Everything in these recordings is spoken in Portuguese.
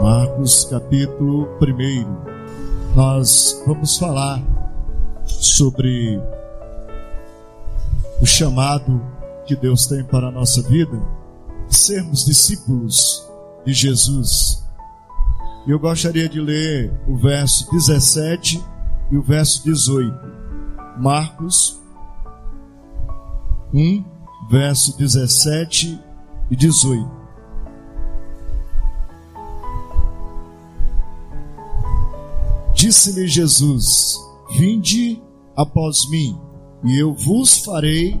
Marcos capítulo 1. Nós vamos falar sobre o chamado que Deus tem para a nossa vida, sermos discípulos de Jesus. Eu gostaria de ler o verso 17 e o verso 18. Marcos 1, verso 17 e 18. Disse-lhe Jesus: Vinde após mim, e eu vos farei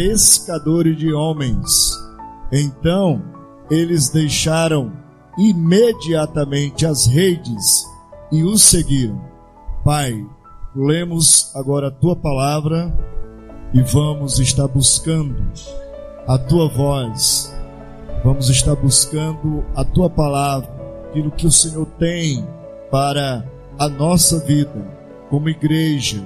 pescadores de homens. Então eles deixaram imediatamente as redes e o seguiram. Pai, lemos agora a tua palavra e vamos estar buscando a tua voz, vamos estar buscando a tua palavra, aquilo que o Senhor tem para a nossa vida como igreja,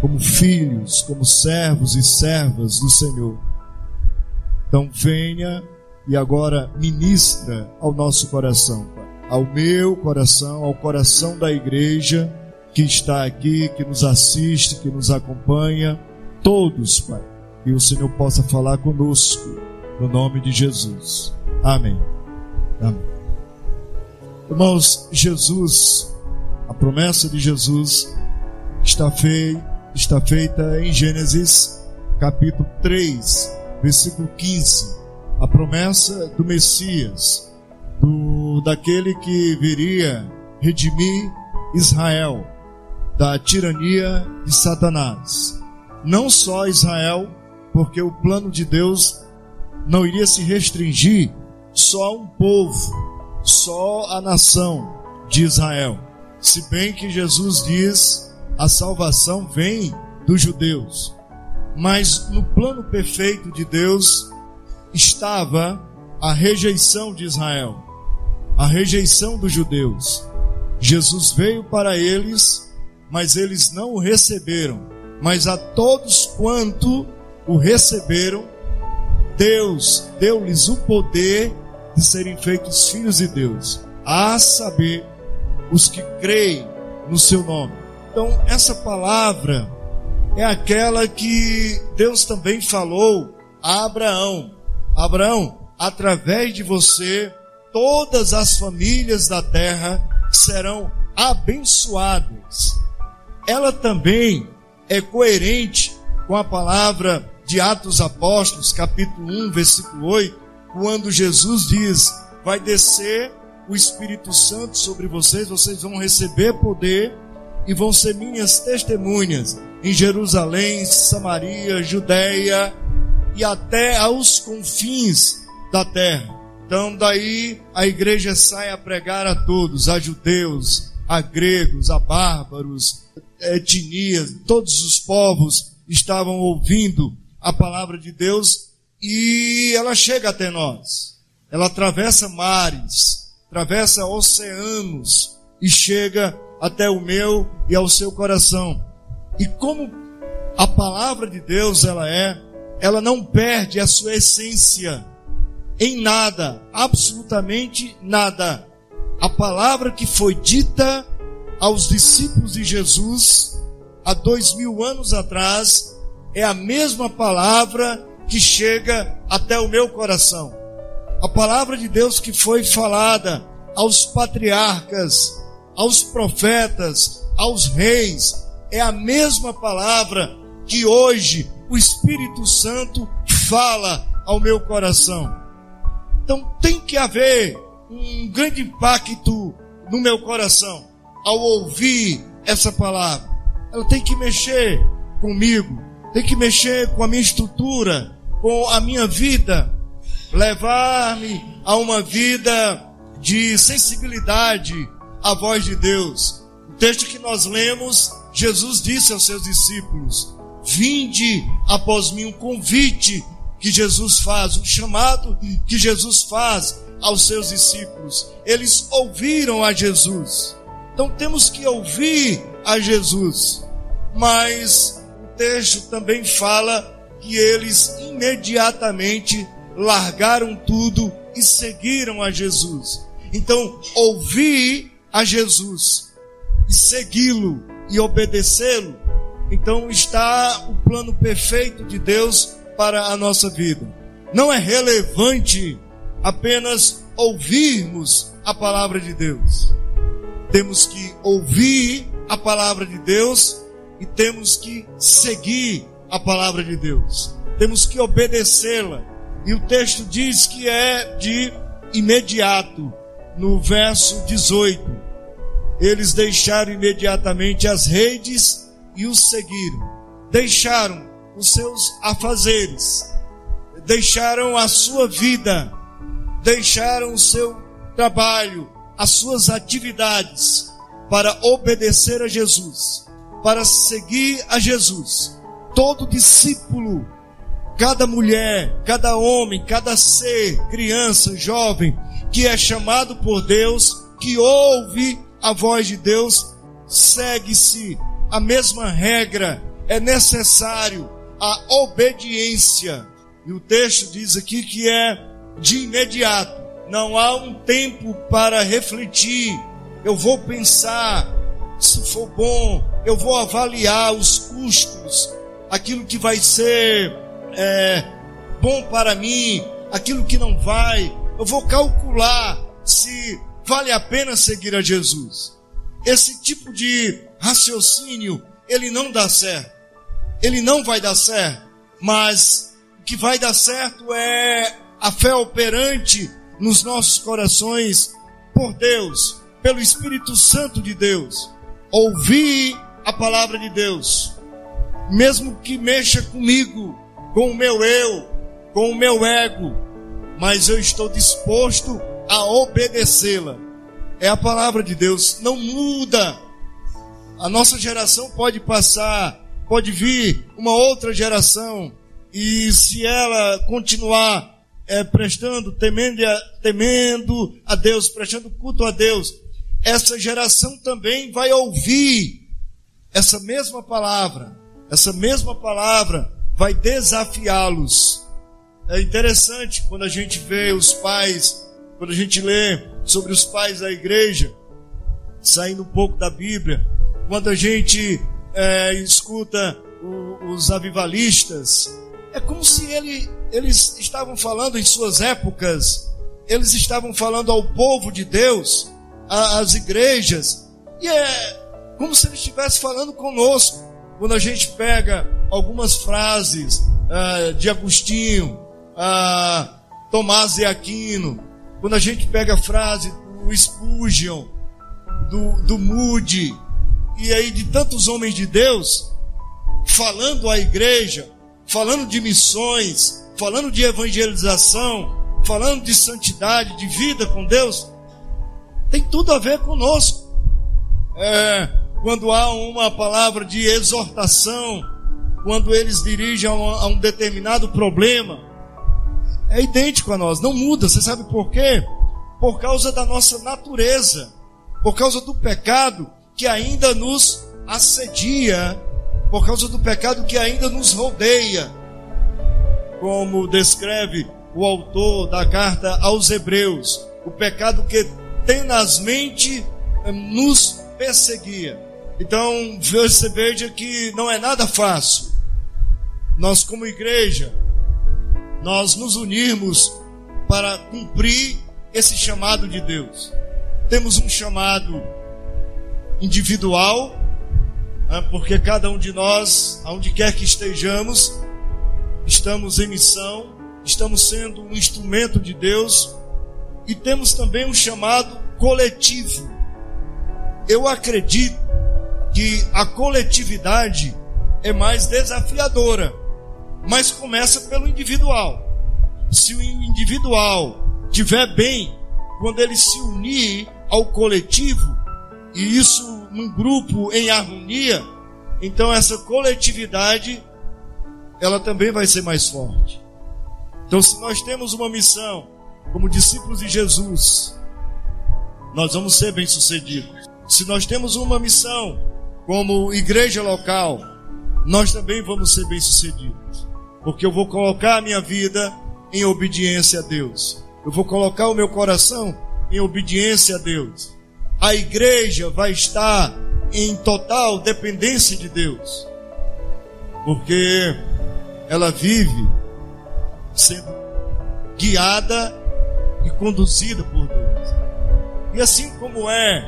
como filhos, como servos e servas do Senhor. Então venha e agora ministra ao nosso coração, ao meu coração, ao coração da igreja que está aqui, que nos assiste, que nos acompanha, todos, Pai, que o Senhor possa falar conosco, no nome de Jesus. Amém. Amém. Irmãos, Jesus a promessa de Jesus está, fei, está feita em Gênesis capítulo 3, versículo 15. A promessa do Messias, do, daquele que viria redimir Israel da tirania de Satanás. Não só Israel, porque o plano de Deus não iria se restringir só a um povo, só a nação de Israel se bem que Jesus diz a salvação vem dos judeus, mas no plano perfeito de Deus estava a rejeição de Israel, a rejeição dos judeus. Jesus veio para eles, mas eles não o receberam. Mas a todos quanto o receberam, Deus deu-lhes o poder de serem feitos filhos de Deus, a saber, os que creem no seu nome. Então, essa palavra é aquela que Deus também falou a Abraão: Abraão, através de você, todas as famílias da terra serão abençoadas. Ela também é coerente com a palavra de Atos Apóstolos, capítulo 1, versículo 8, quando Jesus diz: Vai descer o Espírito Santo sobre vocês, vocês vão receber poder e vão ser minhas testemunhas em Jerusalém, Samaria, Judéia e até aos confins da terra. Então, daí a igreja sai a pregar a todos, a judeus, a gregos, a bárbaros, etnias, todos os povos estavam ouvindo a palavra de Deus e ela chega até nós. Ela atravessa mares, atravessa oceanos e chega até o meu e ao seu coração. E como a palavra de Deus ela é, ela não perde a sua essência em nada, absolutamente nada. A palavra que foi dita aos discípulos de Jesus há dois mil anos atrás é a mesma palavra que chega até o meu coração. A palavra de Deus que foi falada aos patriarcas, aos profetas, aos reis, é a mesma palavra que hoje o Espírito Santo fala ao meu coração. Então tem que haver um grande impacto no meu coração ao ouvir essa palavra. Ela tem que mexer comigo, tem que mexer com a minha estrutura, com a minha vida levar-me a uma vida de sensibilidade à voz de Deus. O texto que nós lemos, Jesus disse aos seus discípulos: Vinde após mim, um convite que Jesus faz, um chamado que Jesus faz aos seus discípulos. Eles ouviram a Jesus. Então temos que ouvir a Jesus. Mas o texto também fala que eles imediatamente largaram tudo e seguiram a Jesus. Então, ouvir a Jesus e segui-lo e obedecê-lo, então está o plano perfeito de Deus para a nossa vida. Não é relevante apenas ouvirmos a palavra de Deus. Temos que ouvir a palavra de Deus e temos que seguir a palavra de Deus. Temos que obedecê-la. E o texto diz que é de imediato, no verso 18. Eles deixaram imediatamente as redes e os seguiram. Deixaram os seus afazeres, deixaram a sua vida, deixaram o seu trabalho, as suas atividades para obedecer a Jesus, para seguir a Jesus. Todo discípulo, cada mulher, cada homem, cada ser, criança, jovem, que é chamado por Deus, que ouve a voz de Deus, segue-se a mesma regra, é necessário a obediência. E o texto diz aqui que é de imediato. Não há um tempo para refletir. Eu vou pensar se for bom, eu vou avaliar os custos, aquilo que vai ser é, bom para mim, aquilo que não vai. Eu vou calcular se vale a pena seguir a Jesus. Esse tipo de raciocínio, ele não dá certo. Ele não vai dar certo. Mas o que vai dar certo é a fé operante nos nossos corações por Deus, pelo Espírito Santo de Deus. Ouvir a palavra de Deus, mesmo que mexa comigo, com o meu eu, com o meu ego, mas eu estou disposto a obedecê-la. É a palavra de Deus, não muda. A nossa geração pode passar, pode vir uma outra geração, e se ela continuar é, prestando, temendo, temendo a Deus, prestando culto a Deus, essa geração também vai ouvir essa mesma palavra, essa mesma palavra vai desafiá-los. É interessante quando a gente vê os pais, quando a gente lê sobre os pais da igreja, saindo um pouco da Bíblia, quando a gente é, escuta o, os avivalistas, é como se ele, eles estavam falando em suas épocas, eles estavam falando ao povo de Deus, às igrejas, e é como se ele estivesse falando conosco. Quando a gente pega algumas frases uh, de Agostinho, uh, Tomás de Aquino, quando a gente pega a frase do Spurgeon, do, do Moody, e aí de tantos homens de Deus, falando à igreja, falando de missões, falando de evangelização, falando de santidade, de vida com Deus, tem tudo a ver conosco. É, quando há uma palavra de exortação, quando eles dirigem a um, a um determinado problema, é idêntico a nós, não muda. Você sabe por quê? Por causa da nossa natureza, por causa do pecado que ainda nos assedia por causa do pecado que ainda nos rodeia, como descreve o autor da carta aos Hebreus, o pecado que tenazmente eh, nos perseguia. Então, você veja que não é nada fácil. Nós, como igreja, nós nos unirmos para cumprir esse chamado de Deus. Temos um chamado individual né? porque cada um de nós, aonde quer que estejamos, estamos em missão, estamos sendo um instrumento de Deus e temos também um chamado coletivo. Eu acredito que a coletividade é mais desafiadora, mas começa pelo individual. Se o individual tiver bem, quando ele se unir ao coletivo, e isso num grupo em harmonia, então essa coletividade ela também vai ser mais forte. Então, se nós temos uma missão como discípulos de Jesus, nós vamos ser bem-sucedidos. Se nós temos uma missão como igreja local, nós também vamos ser bem-sucedidos. Porque eu vou colocar a minha vida em obediência a Deus. Eu vou colocar o meu coração em obediência a Deus. A igreja vai estar em total dependência de Deus. Porque ela vive sendo guiada e conduzida por Deus. E assim como é,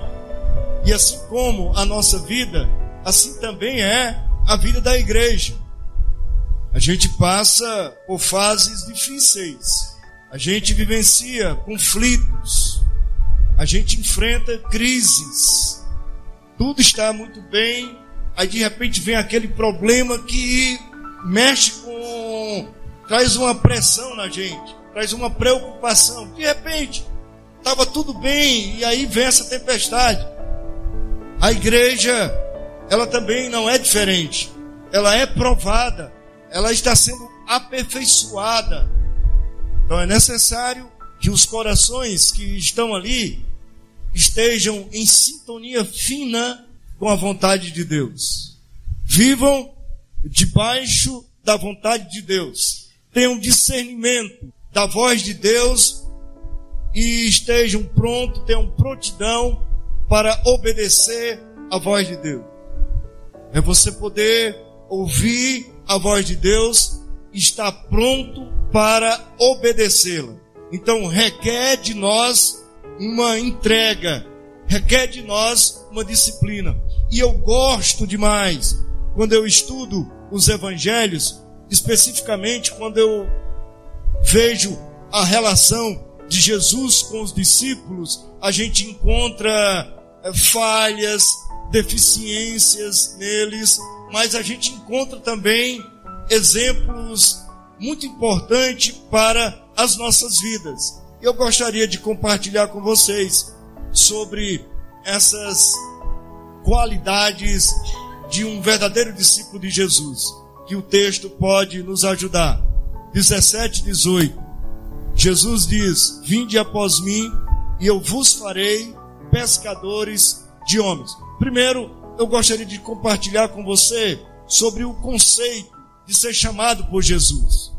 e assim como a nossa vida, assim também é a vida da igreja. A gente passa por fases difíceis, a gente vivencia conflitos, a gente enfrenta crises, tudo está muito bem, aí de repente vem aquele problema que mexe com. traz uma pressão na gente, traz uma preocupação. De repente, estava tudo bem e aí vem essa tempestade. A igreja, ela também não é diferente, ela é provada, ela está sendo aperfeiçoada. Então é necessário que os corações que estão ali estejam em sintonia fina com a vontade de Deus. Vivam debaixo da vontade de Deus. Tenham discernimento da voz de Deus e estejam prontos, tenham prontidão para obedecer a voz de Deus. É você poder ouvir a voz de Deus e estar pronto para obedecê-la. Então requer de nós uma entrega, requer de nós uma disciplina. E eu gosto demais quando eu estudo os evangelhos, especificamente quando eu vejo a relação de Jesus com os discípulos, a gente encontra eh, falhas, deficiências neles, mas a gente encontra também exemplos muito importantes para as nossas vidas. Eu gostaria de compartilhar com vocês sobre essas qualidades de um verdadeiro discípulo de Jesus, que o texto pode nos ajudar. 17, 18. Jesus diz: Vinde após mim, e eu vos farei pescadores de homens. Primeiro, eu gostaria de compartilhar com você sobre o conceito de ser chamado por Jesus.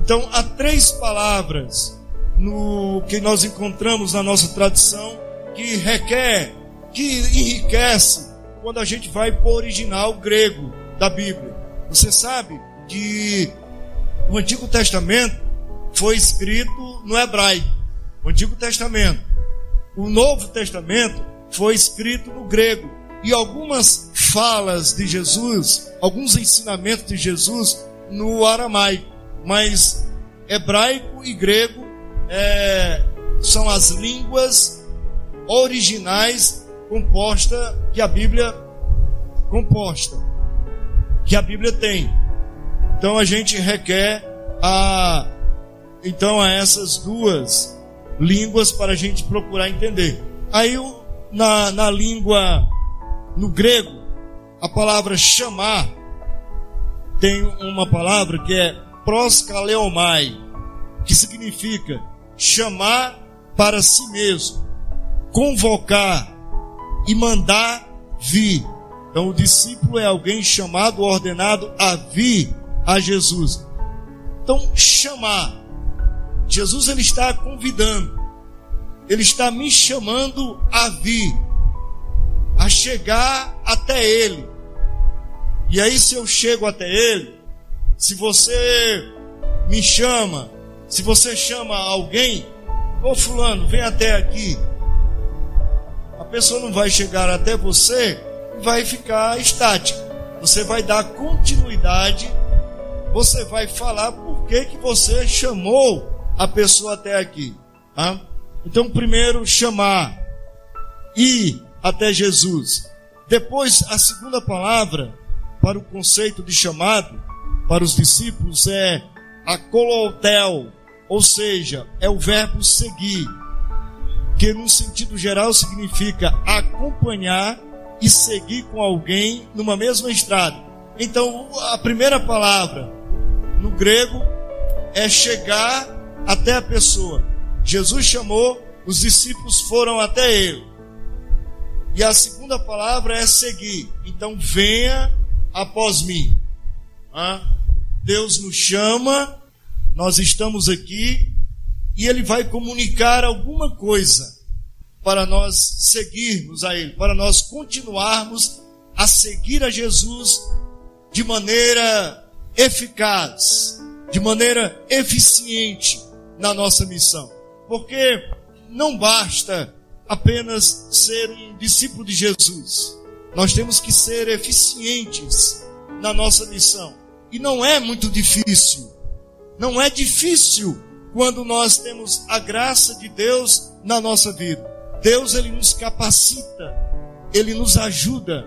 Então, há três palavras no que nós encontramos na nossa tradição que requer, que enriquece quando a gente vai para o original grego da Bíblia. Você sabe que o Antigo Testamento foi escrito no hebraico. O Antigo Testamento. O Novo Testamento foi escrito no grego. E algumas falas de Jesus, alguns ensinamentos de Jesus no aramaico. Mas hebraico e grego é, são as línguas originais composta que a Bíblia composta que a Bíblia tem. Então a gente requer a então a essas duas línguas para a gente procurar entender. Aí na, na língua no grego a palavra chamar tem uma palavra que é proskaleomai, que significa chamar para si mesmo, convocar, e mandar vir. Então, o discípulo é alguém chamado, ordenado a vir a Jesus. Então, chamar. Jesus ele está convidando. Ele está me chamando a vir, a chegar até ele. E aí, se eu chego até ele, se você me chama, se você chama alguém, ô fulano, vem até aqui pessoa não vai chegar até você e vai ficar estática. Você vai dar continuidade, você vai falar por que, que você chamou a pessoa até aqui. Tá? Então, primeiro, chamar, ir até Jesus. Depois, a segunda palavra para o conceito de chamado para os discípulos é a colotel, ou seja, é o verbo seguir que no sentido geral significa acompanhar e seguir com alguém numa mesma estrada. Então, a primeira palavra no grego é chegar até a pessoa. Jesus chamou, os discípulos foram até ele. E a segunda palavra é seguir. Então venha após mim. Deus nos chama, nós estamos aqui e Ele vai comunicar alguma coisa para nós seguirmos a Ele, para nós continuarmos a seguir a Jesus de maneira eficaz, de maneira eficiente na nossa missão. Porque não basta apenas ser um discípulo de Jesus. Nós temos que ser eficientes na nossa missão. E não é muito difícil. Não é difícil quando nós temos a graça de Deus na nossa vida. Deus ele nos capacita, ele nos ajuda,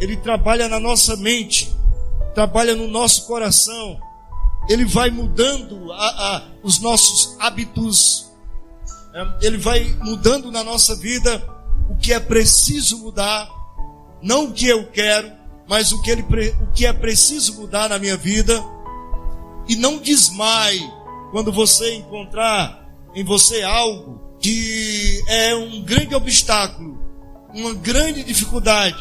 ele trabalha na nossa mente, trabalha no nosso coração, ele vai mudando a, a, os nossos hábitos, ele vai mudando na nossa vida o que é preciso mudar, não o que eu quero, mas o que, ele, o que é preciso mudar na minha vida. E não desmaie quando você encontrar em você algo que é um grande obstáculo, uma grande dificuldade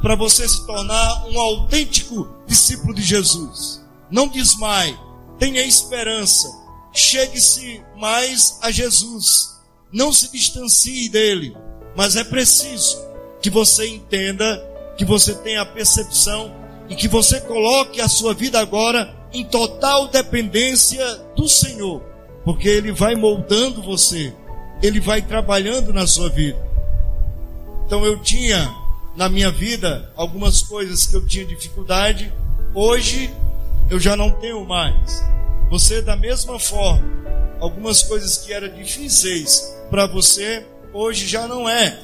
para você se tornar um autêntico discípulo de Jesus. Não desmaie, tenha esperança, chegue-se mais a Jesus, não se distancie dele, mas é preciso que você entenda, que você tenha a percepção e que você coloque a sua vida agora em total dependência do Senhor, porque Ele vai moldando você, Ele vai trabalhando na sua vida. Então eu tinha na minha vida algumas coisas que eu tinha dificuldade, hoje eu já não tenho mais. Você, da mesma forma, algumas coisas que eram difíceis para você, hoje já não é,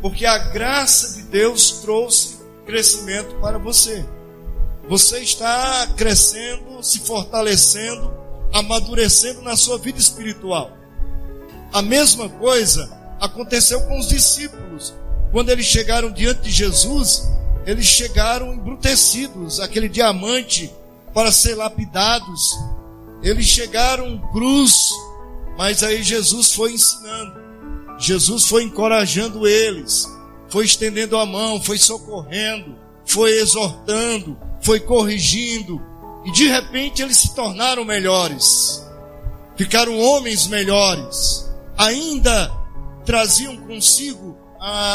porque a graça de Deus trouxe crescimento para você. Você está crescendo, se fortalecendo, amadurecendo na sua vida espiritual. A mesma coisa aconteceu com os discípulos. Quando eles chegaram diante de Jesus, eles chegaram embrutecidos, aquele diamante para ser lapidados. Eles chegaram cruz, mas aí Jesus foi ensinando. Jesus foi encorajando eles, foi estendendo a mão, foi socorrendo, foi exortando, foi corrigindo, e de repente eles se tornaram melhores, ficaram homens melhores, ainda traziam consigo a,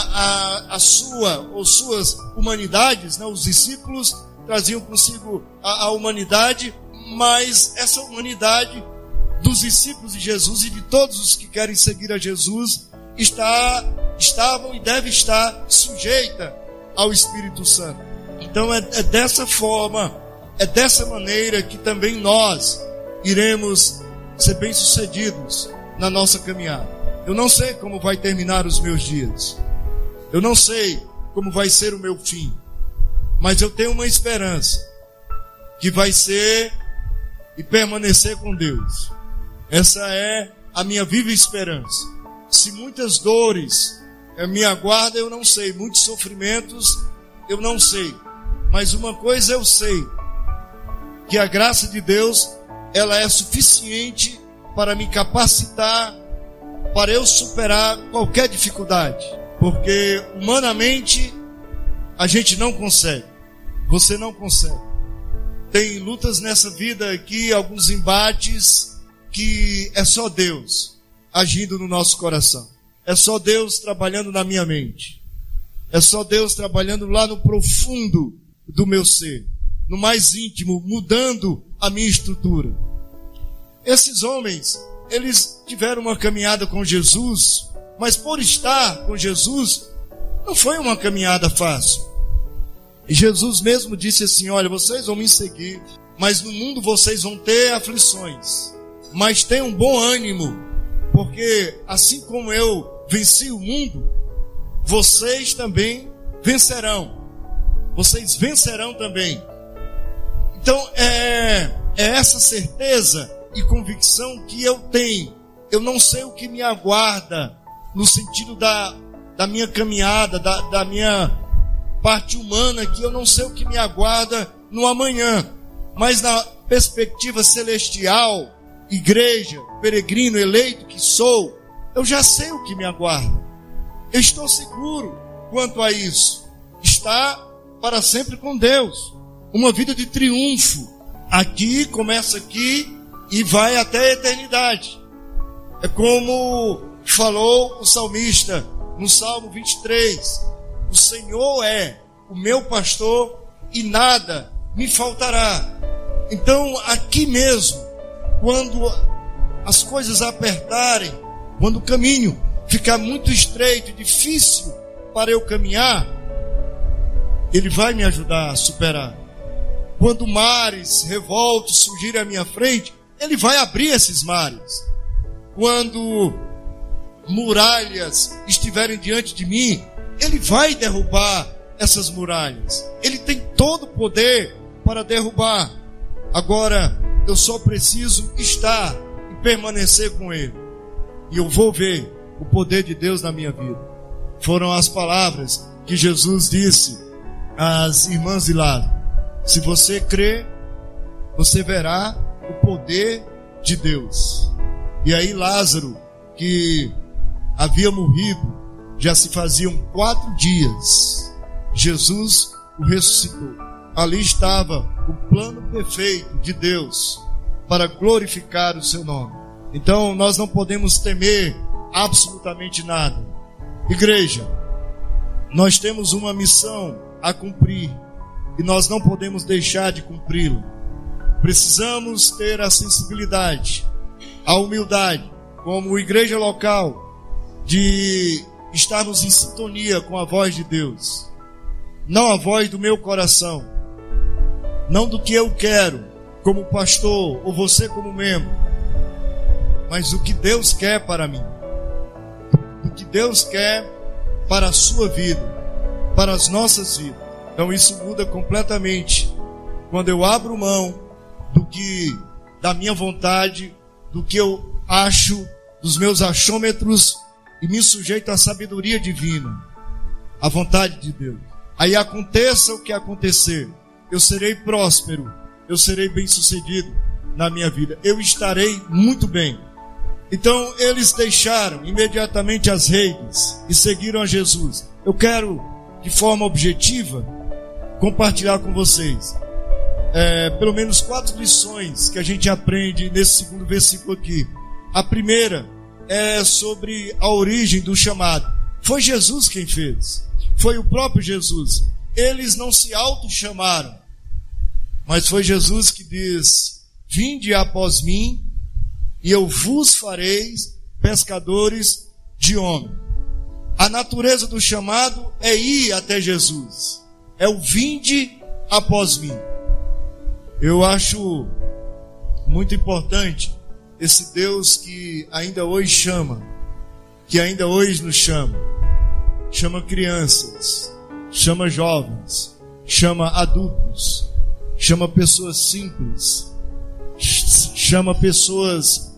a, a sua ou suas humanidades, né? os discípulos traziam consigo a, a humanidade, mas essa humanidade dos discípulos de Jesus e de todos os que querem seguir a Jesus está, estavam e deve estar sujeita ao Espírito Santo. Então é, é dessa forma, é dessa maneira que também nós iremos ser bem-sucedidos na nossa caminhada. Eu não sei como vai terminar os meus dias. Eu não sei como vai ser o meu fim. Mas eu tenho uma esperança que vai ser e permanecer com Deus. Essa é a minha viva esperança. Se muitas dores me aguardam, eu não sei. Muitos sofrimentos, eu não sei. Mas uma coisa eu sei: que a graça de Deus, ela é suficiente para me capacitar, para eu superar qualquer dificuldade. Porque humanamente a gente não consegue. Você não consegue. Tem lutas nessa vida aqui, alguns embates que é só Deus agindo no nosso coração. É só Deus trabalhando na minha mente. É só Deus trabalhando lá no profundo do meu ser, no mais íntimo, mudando a minha estrutura. Esses homens, eles tiveram uma caminhada com Jesus, mas por estar com Jesus, não foi uma caminhada fácil. Jesus mesmo disse assim: Olha, vocês vão me seguir, mas no mundo vocês vão ter aflições. Mas tenham bom ânimo, porque assim como eu venci o mundo, vocês também vencerão. Vocês vencerão também. Então é, é essa certeza e convicção que eu tenho. Eu não sei o que me aguarda no sentido da, da minha caminhada, da, da minha parte humana, que eu não sei o que me aguarda no amanhã. Mas na, perspectiva celestial, igreja, peregrino eleito que sou, eu já sei o que me aguarda. Eu estou seguro quanto a isso. Está para sempre com Deus. Uma vida de triunfo. Aqui, começa aqui e vai até a eternidade. É como falou o salmista no Salmo 23: O Senhor é o meu pastor e nada me faltará. Então, aqui mesmo, quando as coisas apertarem, quando o caminho ficar muito estreito e difícil para eu caminhar, Ele vai me ajudar a superar. Quando mares revoltos surgirem à minha frente, Ele vai abrir esses mares. Quando muralhas estiverem diante de mim, Ele vai derrubar essas muralhas. Ele tem todo o poder para derrubar. Agora, eu só preciso estar e permanecer com Ele. E eu vou ver o poder de Deus na minha vida. Foram as palavras que Jesus disse às irmãs de lá. Se você crê, você verá o poder de Deus. E aí Lázaro, que havia morrido, já se faziam quatro dias. Jesus o ressuscitou. Ali estava o plano perfeito de Deus para glorificar o seu nome. Então nós não podemos temer absolutamente nada. Igreja, nós temos uma missão a cumprir e nós não podemos deixar de cumpri-la. Precisamos ter a sensibilidade, a humildade, como igreja local, de estarmos em sintonia com a voz de Deus, não a voz do meu coração, não do que eu quero, como pastor ou você como membro, mas o que Deus quer para mim. Que Deus quer para a sua vida, para as nossas vidas. Então isso muda completamente quando eu abro mão do que da minha vontade, do que eu acho, dos meus achômetros e me sujeito à sabedoria divina, à vontade de Deus. Aí aconteça o que acontecer, eu serei próspero, eu serei bem-sucedido na minha vida. Eu estarei muito bem. Então eles deixaram imediatamente as redes e seguiram a Jesus. Eu quero, de forma objetiva, compartilhar com vocês é, pelo menos quatro lições que a gente aprende nesse segundo versículo aqui. A primeira é sobre a origem do chamado. Foi Jesus quem fez. Foi o próprio Jesus. Eles não se auto-chamaram. Mas foi Jesus que diz: Vinde após mim e eu vos fareis pescadores de homem. A natureza do chamado é ir até Jesus, é o vinde após mim. Eu acho muito importante esse Deus que ainda hoje chama, que ainda hoje nos chama, chama crianças, chama jovens, chama adultos, chama pessoas simples, chama pessoas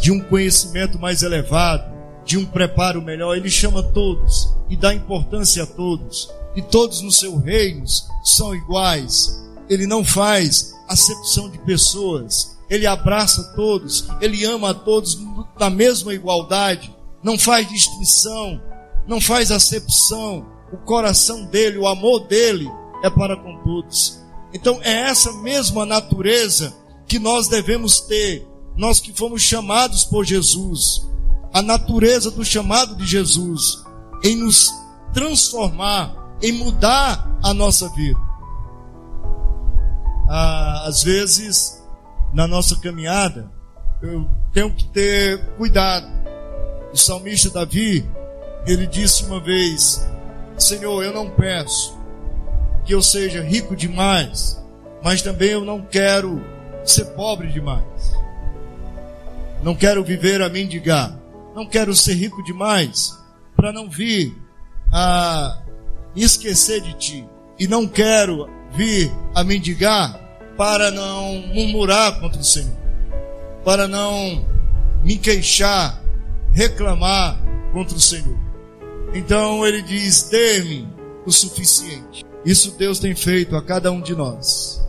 de um conhecimento mais elevado, de um preparo melhor. Ele chama todos e dá importância a todos. E todos no seu reino são iguais. Ele não faz acepção de pessoas. Ele abraça todos. Ele ama a todos na mesma igualdade. Não faz distinção. Não faz acepção. O coração dele, o amor dele é para com todos. Então é essa mesma natureza que nós devemos ter nós que fomos chamados por Jesus, a natureza do chamado de Jesus, em nos transformar, em mudar a nossa vida. Ah, às vezes, na nossa caminhada, eu tenho que ter cuidado. O salmista Davi, ele disse uma vez: Senhor, eu não peço que eu seja rico demais, mas também eu não quero ser pobre demais. Não quero viver a mendigar. Não quero ser rico demais para não vir a esquecer de ti. E não quero vir a mendigar para não murmurar contra o Senhor. Para não me queixar, reclamar contra o Senhor. Então ele diz: dê-me o suficiente. Isso Deus tem feito a cada um de nós.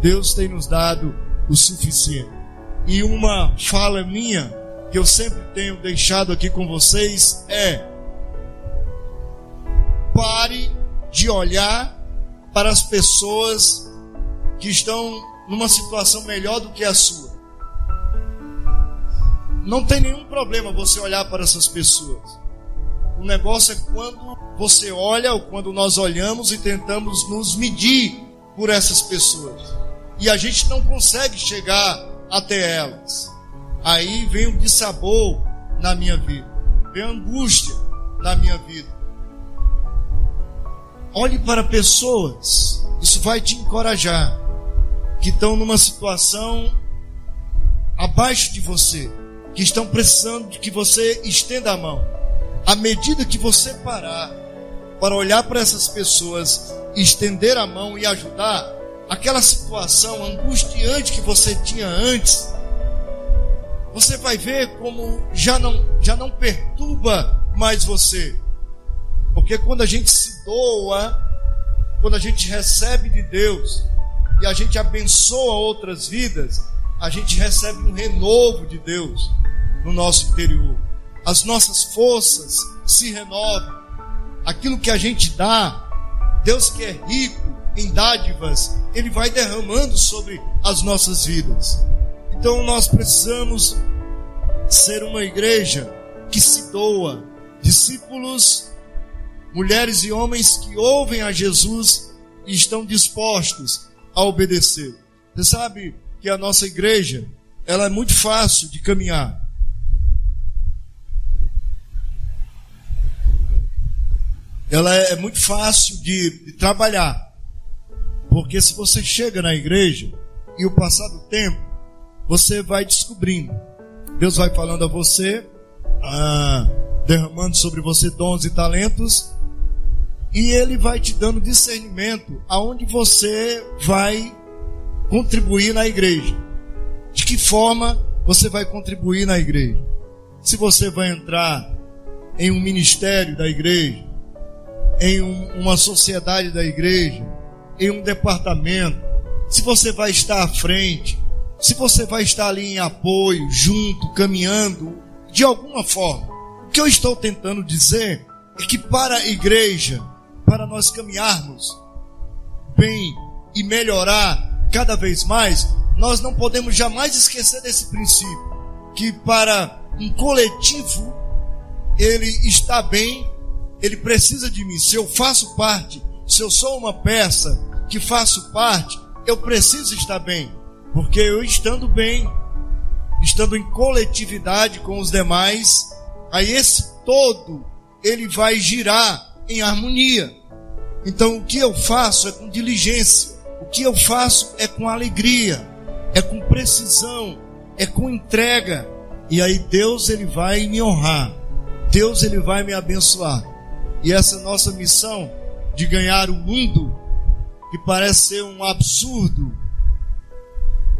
Deus tem nos dado o suficiente. E uma fala minha que eu sempre tenho deixado aqui com vocês é: pare de olhar para as pessoas que estão numa situação melhor do que a sua. Não tem nenhum problema você olhar para essas pessoas. O negócio é quando você olha ou quando nós olhamos e tentamos nos medir por essas pessoas. E a gente não consegue chegar até elas. Aí vem o dissabor na minha vida, vem a angústia na minha vida. Olhe para pessoas, isso vai te encorajar, que estão numa situação abaixo de você, que estão precisando de que você estenda a mão. À medida que você parar para olhar para essas pessoas, estender a mão e ajudar, aquela situação angustiante que você tinha antes, você vai ver como já não, já não perturba mais você. Porque quando a gente se doa, quando a gente recebe de Deus e a gente abençoa outras vidas, a gente recebe um renovo de Deus no nosso interior. As nossas forças se renovam. Aquilo que a gente dá, Deus que é rico, em dádivas, Ele vai derramando sobre as nossas vidas. Então nós precisamos ser uma igreja que se doa, discípulos, mulheres e homens que ouvem a Jesus e estão dispostos a obedecer. Você sabe que a nossa igreja, ela é muito fácil de caminhar. Ela é muito fácil de, de trabalhar. Porque se você chega na igreja e o passar do tempo, você vai descobrindo. Deus vai falando a você, ah, derramando sobre você dons e talentos, e Ele vai te dando discernimento aonde você vai contribuir na igreja. De que forma você vai contribuir na igreja? Se você vai entrar em um ministério da igreja, em um, uma sociedade da igreja, em um departamento, se você vai estar à frente, se você vai estar ali em apoio, junto, caminhando, de alguma forma. O que eu estou tentando dizer é que para a igreja, para nós caminharmos bem e melhorar cada vez mais, nós não podemos jamais esquecer desse princípio, que para um coletivo ele está bem, ele precisa de mim. Se eu faço parte se eu sou uma peça que faço parte, eu preciso estar bem, porque eu estando bem, estando em coletividade com os demais, aí esse todo ele vai girar em harmonia. Então o que eu faço é com diligência, o que eu faço é com alegria, é com precisão, é com entrega. E aí Deus ele vai me honrar. Deus ele vai me abençoar. E essa nossa missão de ganhar o mundo, que parece ser um absurdo,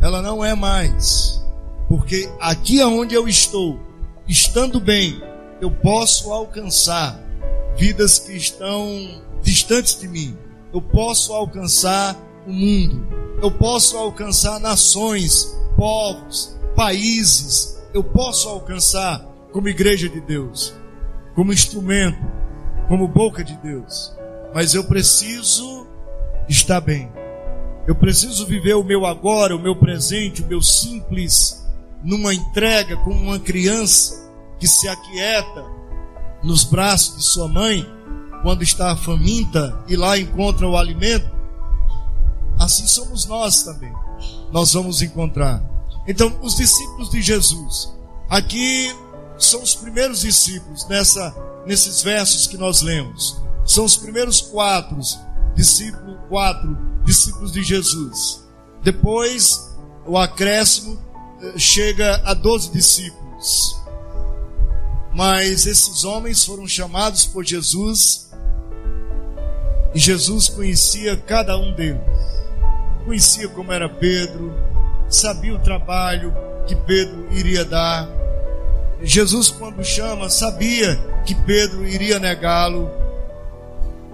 ela não é mais. Porque aqui aonde eu estou, estando bem, eu posso alcançar vidas que estão distantes de mim. Eu posso alcançar o mundo. Eu posso alcançar nações, povos, países. Eu posso alcançar como igreja de Deus, como instrumento, como boca de Deus mas eu preciso estar bem. Eu preciso viver o meu agora, o meu presente, o meu simples, numa entrega como uma criança que se aquieta nos braços de sua mãe quando está faminta e lá encontra o alimento. Assim somos nós também. Nós vamos encontrar. Então, os discípulos de Jesus, aqui são os primeiros discípulos nessa, nesses versos que nós lemos. São os primeiros quatro discípulos, quatro discípulos de Jesus. Depois, o acréscimo eh, chega a doze discípulos. Mas esses homens foram chamados por Jesus e Jesus conhecia cada um deles. Conhecia como era Pedro, sabia o trabalho que Pedro iria dar. Jesus, quando chama, sabia que Pedro iria negá-lo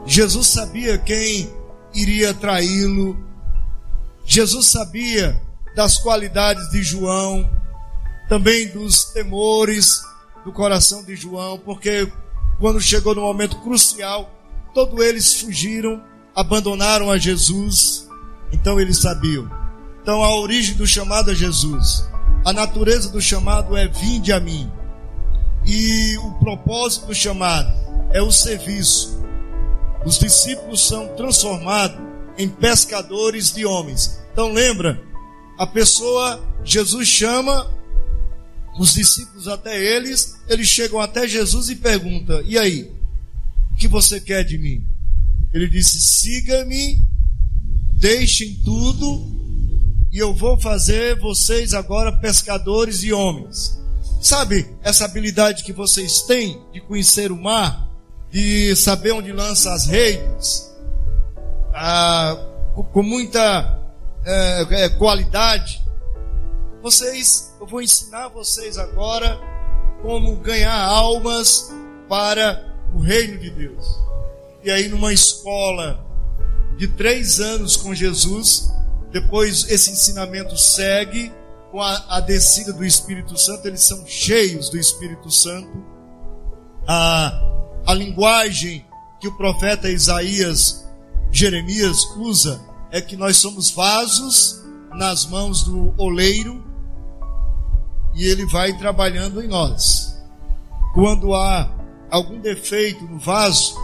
Jesus sabia quem iria traí-lo. Jesus sabia das qualidades de João, também dos temores do coração de João, porque quando chegou no momento crucial, todos eles fugiram, abandonaram a Jesus, então eles sabiam. Então a origem do chamado é Jesus. A natureza do chamado é vinde a mim. E o propósito do chamado é o serviço. Os discípulos são transformados em pescadores de homens. Então lembra, a pessoa, Jesus chama os discípulos até eles, eles chegam até Jesus e perguntam: E aí, o que você quer de mim? Ele disse: Siga-me, deixem tudo, e eu vou fazer vocês agora pescadores de homens. Sabe essa habilidade que vocês têm de conhecer o mar, de saber onde lança as redes, ah, com muita é, é, qualidade. Vocês, eu vou ensinar vocês agora como ganhar almas para o reino de Deus. E aí, numa escola de três anos com Jesus, depois esse ensinamento segue com a, a descida do Espírito Santo, eles são cheios do Espírito Santo. A, a linguagem que o profeta Isaías, Jeremias usa é que nós somos vasos nas mãos do oleiro e ele vai trabalhando em nós. Quando há algum defeito no vaso,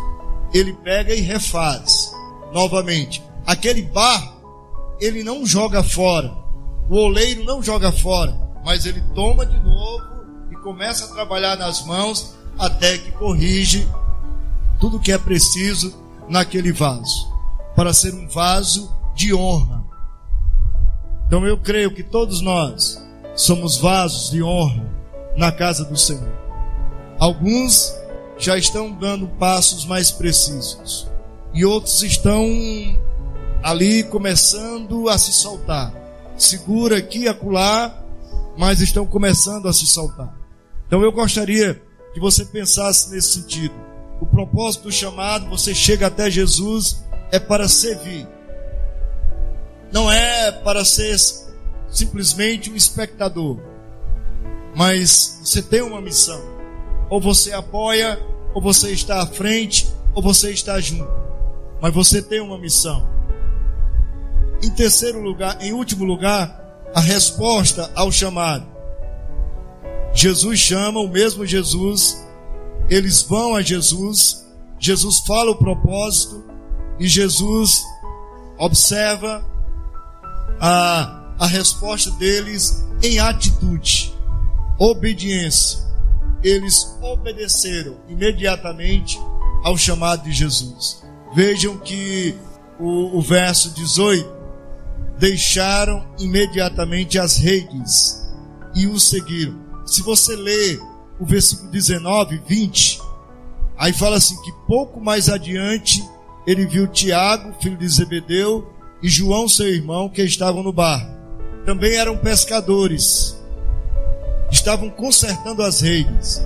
ele pega e refaz novamente. Aquele barro, ele não joga fora. O oleiro não joga fora, mas ele toma de novo e começa a trabalhar nas mãos até que corrige tudo que é preciso naquele vaso, para ser um vaso de honra. Então eu creio que todos nós somos vasos de honra na casa do Senhor. Alguns já estão dando passos mais precisos e outros estão ali começando a se soltar. Segura aqui e acolá, mas estão começando a se soltar. Então eu gostaria que você pensasse nesse sentido. O propósito do chamado, você chega até Jesus, é para servir não é para ser simplesmente um espectador, mas você tem uma missão. Ou você apoia, ou você está à frente, ou você está junto. Mas você tem uma missão. Em terceiro lugar, em último lugar, a resposta ao chamado. Jesus chama, o mesmo Jesus, eles vão a Jesus, Jesus fala o propósito e Jesus observa a, a resposta deles em atitude, obediência. Eles obedeceram imediatamente ao chamado de Jesus. Vejam que o, o verso 18: deixaram imediatamente as redes e o seguiram. Se você ler o versículo 19, 20, aí fala assim: que pouco mais adiante ele viu Tiago, filho de Zebedeu, e João, seu irmão, que estavam no bar. Também eram pescadores. Estavam consertando as redes.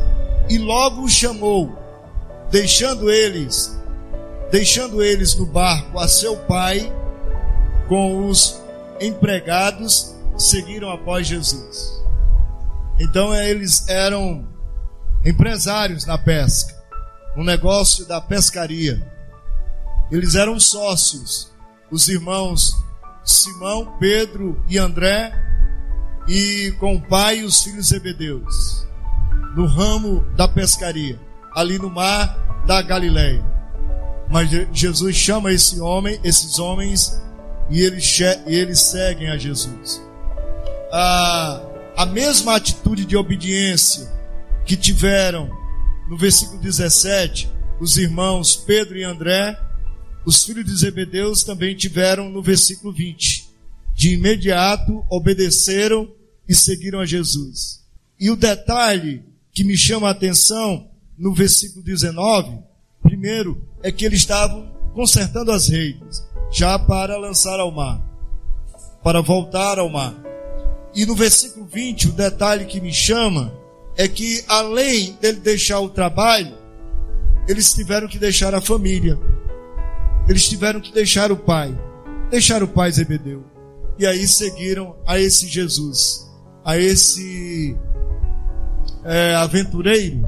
E logo os chamou, deixando eles, deixando eles no barco a seu pai, com os empregados, seguiram após Jesus. Então eles eram empresários na pesca, no negócio da pescaria. Eles eram sócios os irmãos Simão, Pedro e André, e com o pai os filhos Zebedeus, no ramo da pescaria, ali no mar da Galileia. Mas Jesus chama esse homem, esses homens, e eles, eles seguem a Jesus. A, a mesma atitude de obediência que tiveram no versículo 17, os irmãos Pedro e André, os filhos de Zebedeus também tiveram no versículo 20. De imediato obedeceram e seguiram a Jesus. E o detalhe que me chama a atenção no versículo 19, primeiro, é que eles estavam consertando as redes, já para lançar ao mar, para voltar ao mar. E no versículo 20, o detalhe que me chama é que além dele deixar o trabalho, eles tiveram que deixar a família. Eles tiveram que deixar o pai. Deixar o pai Zebedeu. e aí seguiram a esse Jesus, a esse é, aventureiro,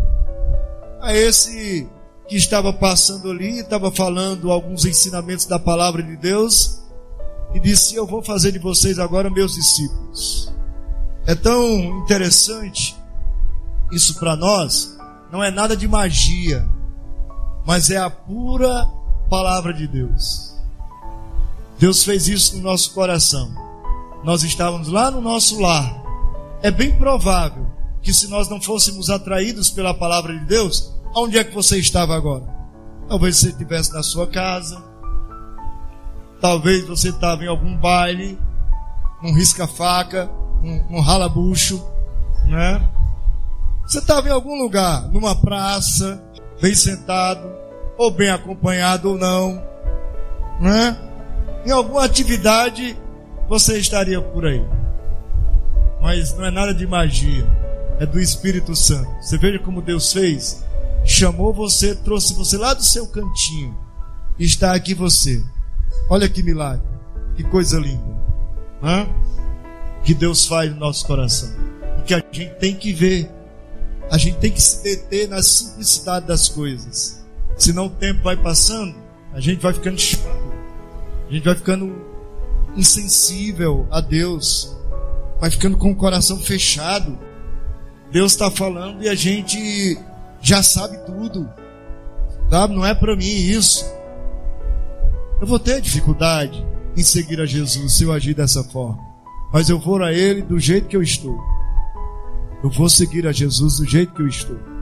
a esse que estava passando ali, estava falando alguns ensinamentos da palavra de Deus e disse: Eu vou fazer de vocês agora meus discípulos. É tão interessante isso para nós, não é nada de magia, mas é a pura palavra de Deus. Deus fez isso no nosso coração. Nós estávamos lá no nosso lar. É bem provável que se nós não fôssemos atraídos pela palavra de Deus, onde é que você estava agora? Talvez você estivesse na sua casa, talvez você estava em algum baile, num risca-faca, num ralabucho, né? Você estava em algum lugar, numa praça, bem sentado, ou bem acompanhado ou não, né? Em alguma atividade você estaria por aí. Mas não é nada de magia, é do Espírito Santo. Você veja como Deus fez, chamou você, trouxe você lá do seu cantinho, e está aqui você. Olha que milagre, que coisa linda, né? Que Deus faz no nosso coração e que a gente tem que ver a gente tem que se deter na simplicidade das coisas. Senão o tempo vai passando, a gente vai ficando chato, a gente vai ficando insensível a Deus, vai ficando com o coração fechado. Deus está falando e a gente já sabe tudo, sabe? Não é para mim isso. Eu vou ter dificuldade em seguir a Jesus se eu agir dessa forma, mas eu vou a Ele do jeito que eu estou. Eu vou seguir a Jesus do jeito que eu estou.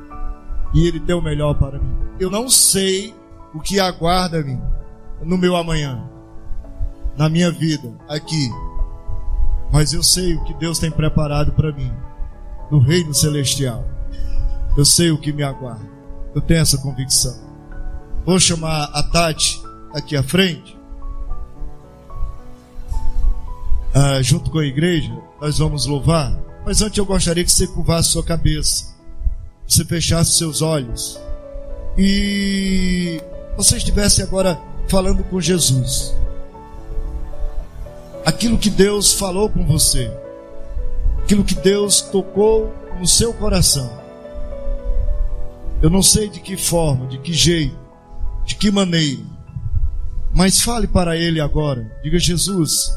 E Ele tem o melhor para mim. Eu não sei o que aguarda mim no meu amanhã, na minha vida, aqui. Mas eu sei o que Deus tem preparado para mim no reino celestial. Eu sei o que me aguarda. Eu tenho essa convicção. Vou chamar a Tati aqui à frente. Ah, junto com a igreja, nós vamos louvar. Mas antes eu gostaria que você curvasse sua cabeça, você fechasse seus olhos e você estivesse agora falando com Jesus. Aquilo que Deus falou com você, aquilo que Deus tocou no seu coração. Eu não sei de que forma, de que jeito, de que maneira, mas fale para Ele agora. Diga, Jesus,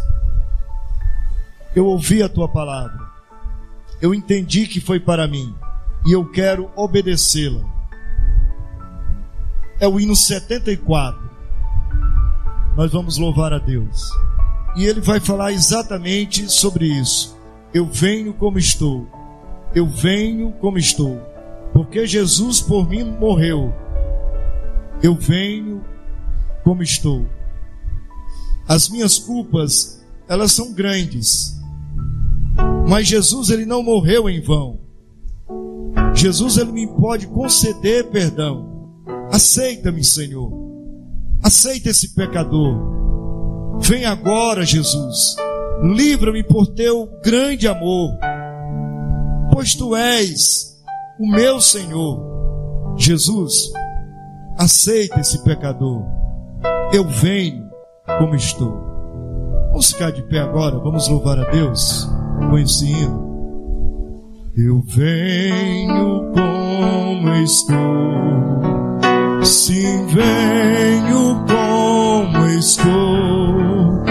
eu ouvi a tua palavra eu entendi que foi para mim e eu quero obedecê-la. É o hino 74. Nós vamos louvar a Deus. E ele vai falar exatamente sobre isso. Eu venho como estou. Eu venho como estou. Porque Jesus por mim morreu. Eu venho como estou. As minhas culpas, elas são grandes mas Jesus ele não morreu em vão. Jesus ele me pode conceder perdão. Aceita-me, Senhor. Aceita esse pecador. Vem agora, Jesus. Livra-me por teu grande amor. Pois tu és o meu Senhor. Jesus, aceita esse pecador. Eu venho como estou. Vamos ficar de pé agora, vamos louvar a Deus com esse hino. Eu venho como estou, sim, venho como estou,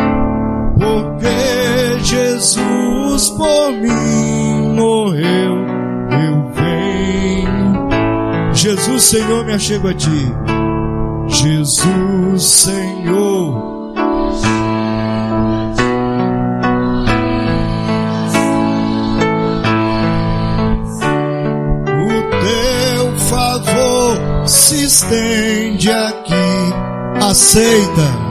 porque Jesus por mim morreu. Eu venho, Jesus, Senhor, me achego a ti. Jesus, Senhor estende aqui, aceita.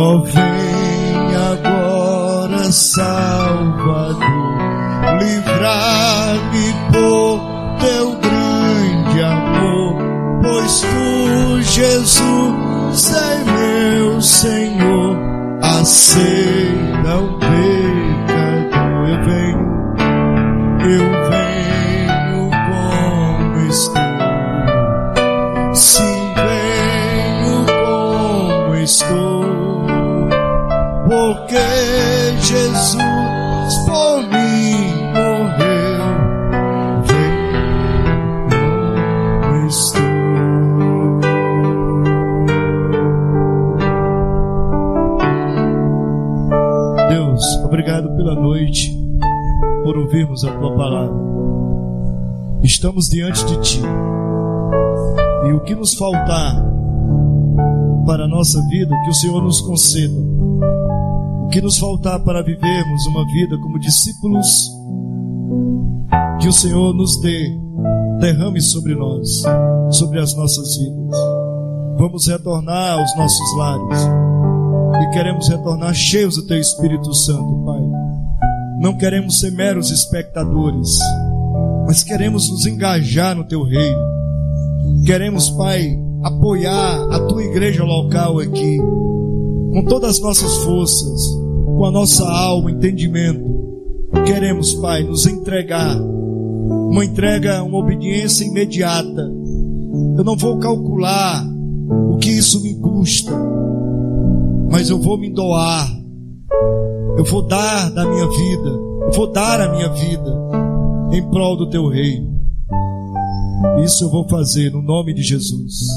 Oh, vem agora, Salvador, livrar-me por teu grande amor, pois tu, Jesus, é meu Senhor, aceita estamos diante de Ti. E o que nos faltar para a nossa vida, que o Senhor nos conceda. O que nos faltar para vivermos uma vida como discípulos, que o Senhor nos dê, derrame sobre nós, sobre as nossas vidas. Vamos retornar aos nossos lares e queremos retornar cheios do Teu Espírito Santo, Pai. Não queremos ser meros espectadores mas queremos nos engajar no teu reino. Queremos, Pai, apoiar a tua igreja local aqui, com todas as nossas forças, com a nossa alma, entendimento. Queremos, Pai, nos entregar, uma entrega, uma obediência imediata. Eu não vou calcular o que isso me custa, mas eu vou me doar, eu vou dar da minha vida, eu vou dar a minha vida em prol do teu reino. Isso eu vou fazer no nome de Jesus.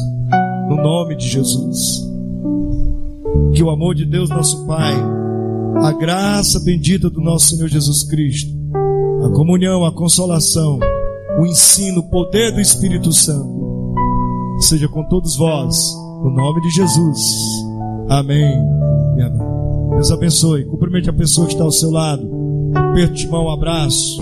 No nome de Jesus. Que o amor de Deus, nosso Pai, a graça bendita do nosso Senhor Jesus Cristo, a comunhão, a consolação, o ensino, o poder do Espírito Santo, seja com todos vós, no nome de Jesus. Amém. Deus abençoe. Cumprimente a pessoa que está ao seu lado. Aperte de mão, um abraço.